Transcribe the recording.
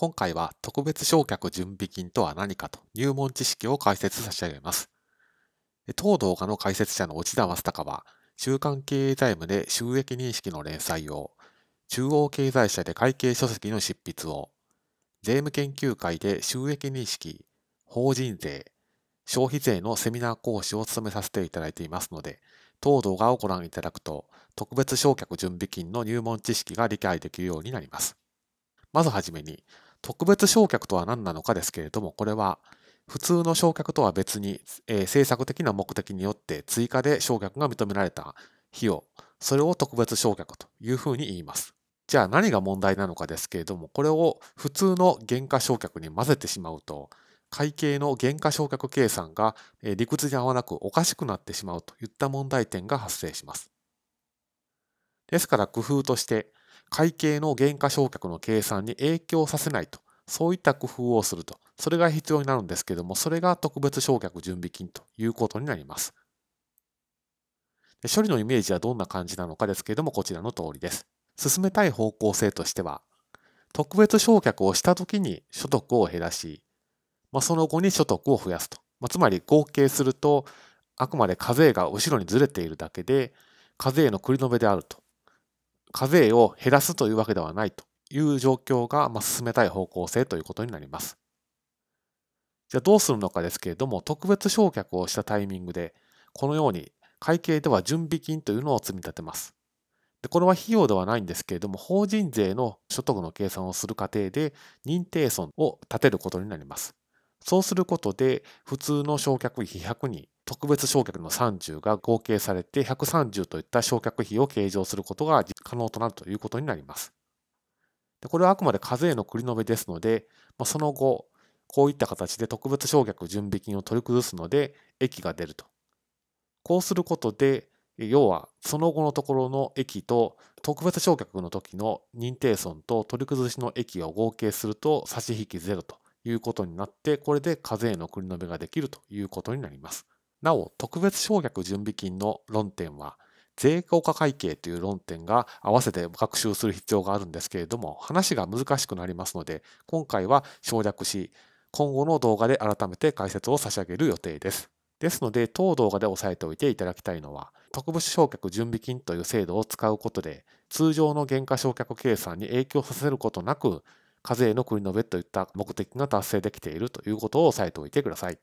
今回は特別償却準備金とは何かと入門知識を解説差し上げます。当動画の解説者の内田正隆は、週刊経営財務で収益認識の連載を、中央経済社で会計書籍の執筆を、税務研究会で収益認識、法人税、消費税のセミナー講師を務めさせていただいていますので、当動画をご覧いただくと、特別償却準備金の入門知識が理解できるようになります。まずはじめに、特別償却とは何なのかですけれども、これは普通の償却とは別に、えー、政策的な目的によって追加で償却が認められた費用、それを特別償却というふうに言います。じゃあ何が問題なのかですけれども、これを普通の原価償却に混ぜてしまうと、会計の原価償却計算が理屈に合わなくおかしくなってしまうといった問題点が発生します。ですから工夫として、会計の原価償却の計算に影響させないと、そういった工夫をすると、それが必要になるんですけども、それが特別償却準備金ということになります。処理のイメージはどんな感じなのかですけれども、こちらの通りです。進めたい方向性としては、特別償却をしたときに所得を減らし、まあ、その後に所得を増やすと。まあ、つまり合計すると、あくまで課税が後ろにずれているだけで、課税の繰り延べであると。課税を減らすというわけではないという状況が、まあ、進めたい方向性ということになります。じゃあどうするのかですけれども、特別償却をしたタイミングで、このように会計では準備金というのを積み立てます。でこれは費用ではないんですけれども、法人税の所得の計算をする過程で認定損を立てることになります。そうすることで、普通の償却費100に特別償却の30が合計されて130といった償却費を計上することが可能となるということになります。でこれはあくまで課税の繰り延べですので、まあ、その後、こういった形で特別償却準備金を取り崩すので、益が出ると。こうすることで、要はその後のところの益と特別償却の時の認定損と取り崩しの益を合計すると差し引きゼロということになって、これで課税の繰り延べができるということになります。なお、特別償却準備金の論点は、税効果会計という論点が合わせて学習する必要があるんですけれども、話が難しくなりますので、今回は省略し、今後の動画で改めて解説を差し上げる予定です。ですので、当動画で押さえておいていただきたいのは、特別償却準備金という制度を使うことで、通常の原価償却計算に影響させることなく、課税の国の別といった目的が達成できているということを押さえておいてください。